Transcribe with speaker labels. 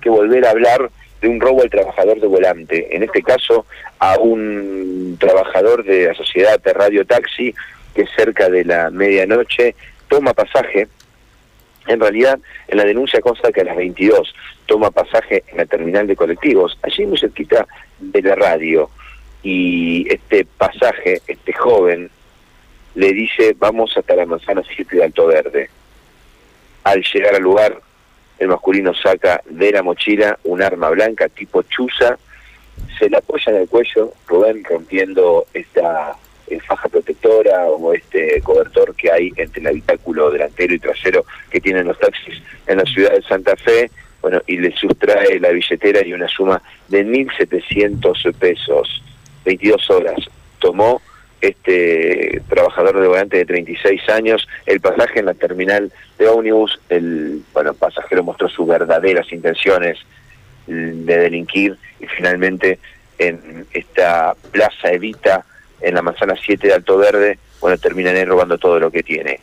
Speaker 1: que volver a hablar de un robo al trabajador de volante, en este caso a un trabajador de la sociedad de Radio Taxi que cerca de la medianoche toma pasaje, en realidad en la denuncia consta que a las 22 toma pasaje en la terminal de colectivos, allí muy cerquita de la radio, y este pasaje, este joven, le dice vamos hasta la manzana 7 de Alto Verde. Al llegar al lugar, el masculino saca de la mochila un arma blanca tipo chuza, se la apoya en el cuello, Rubén rompiendo esta eh, faja protectora o este cobertor que hay entre el habitáculo delantero y trasero que tienen los taxis en la ciudad de Santa Fe, bueno, y le sustrae la billetera y una suma de 1.700 pesos, 22 horas. Tomó este trabajador de volante de 36 años el pasaje en la terminal de ómnibus, el bueno, pasajero mostró sus verdaderas intenciones de delinquir y finalmente en esta plaza Evita, en la manzana 7 de Alto Verde, bueno, terminan robando todo lo que tiene.